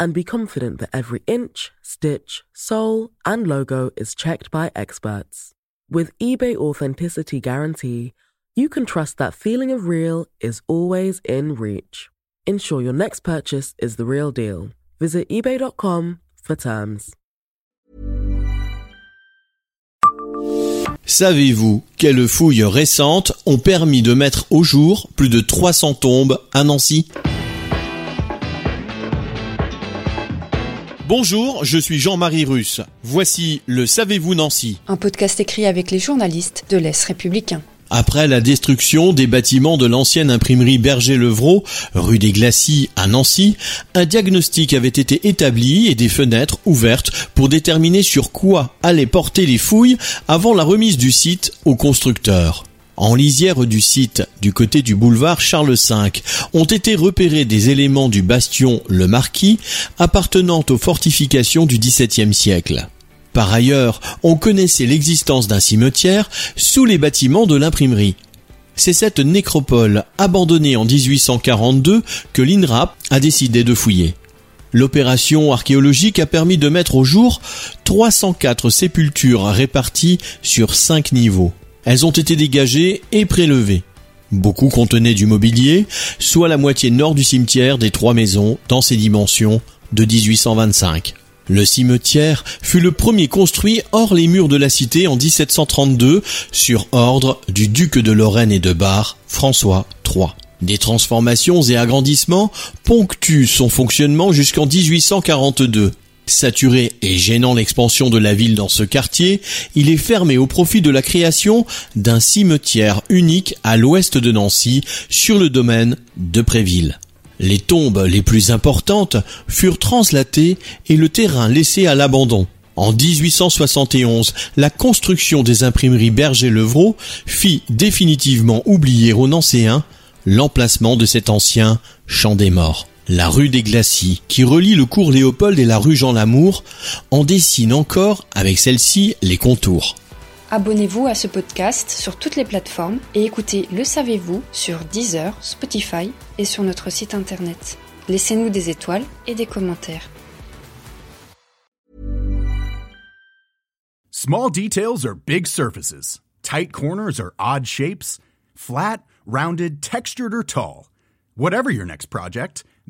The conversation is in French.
and be confident that every inch, stitch, sole, and logo is checked by experts. With eBay Authenticity Guarantee, you can trust that feeling of real is always in reach. Ensure your next purchase is the real deal. Visit eBay.com for terms. Savez-vous quelles fouilles récentes ont permis de mettre au jour plus de 300 tombes à Nancy Bonjour, je suis Jean-Marie Russe. Voici le Savez-vous Nancy Un podcast écrit avec les journalistes de l'Est républicain. Après la destruction des bâtiments de l'ancienne imprimerie Berger-Levrault, rue des Glacis à Nancy, un diagnostic avait été établi et des fenêtres ouvertes pour déterminer sur quoi allaient porter les fouilles avant la remise du site au constructeur. En lisière du site, du côté du boulevard Charles V, ont été repérés des éléments du bastion Le Marquis appartenant aux fortifications du XVIIe siècle. Par ailleurs, on connaissait l'existence d'un cimetière sous les bâtiments de l'imprimerie. C'est cette nécropole abandonnée en 1842 que l'INRAP a décidé de fouiller. L'opération archéologique a permis de mettre au jour 304 sépultures réparties sur 5 niveaux. Elles ont été dégagées et prélevées. Beaucoup contenaient du mobilier, soit la moitié nord du cimetière des trois maisons dans ses dimensions de 1825. Le cimetière fut le premier construit hors les murs de la cité en 1732 sur ordre du duc de Lorraine et de Bar, François III. Des transformations et agrandissements ponctuent son fonctionnement jusqu'en 1842. Saturé et gênant l'expansion de la ville dans ce quartier, il est fermé au profit de la création d'un cimetière unique à l'ouest de Nancy sur le domaine de Préville. Les tombes les plus importantes furent translatées et le terrain laissé à l'abandon. En 1871, la construction des imprimeries Berger-Levrault fit définitivement oublier aux Nancéens l'emplacement de cet ancien champ des morts. La rue des Glacis, qui relie le cours Léopold et la rue Jean Lamour, en dessine encore avec celle-ci les contours. Abonnez-vous à ce podcast sur toutes les plateformes et écoutez Le Savez-vous sur Deezer, Spotify et sur notre site internet. Laissez-nous des étoiles et des commentaires. Small details are big surfaces. Tight corners are odd shapes. Flat, rounded, textured or tall. Whatever your next project,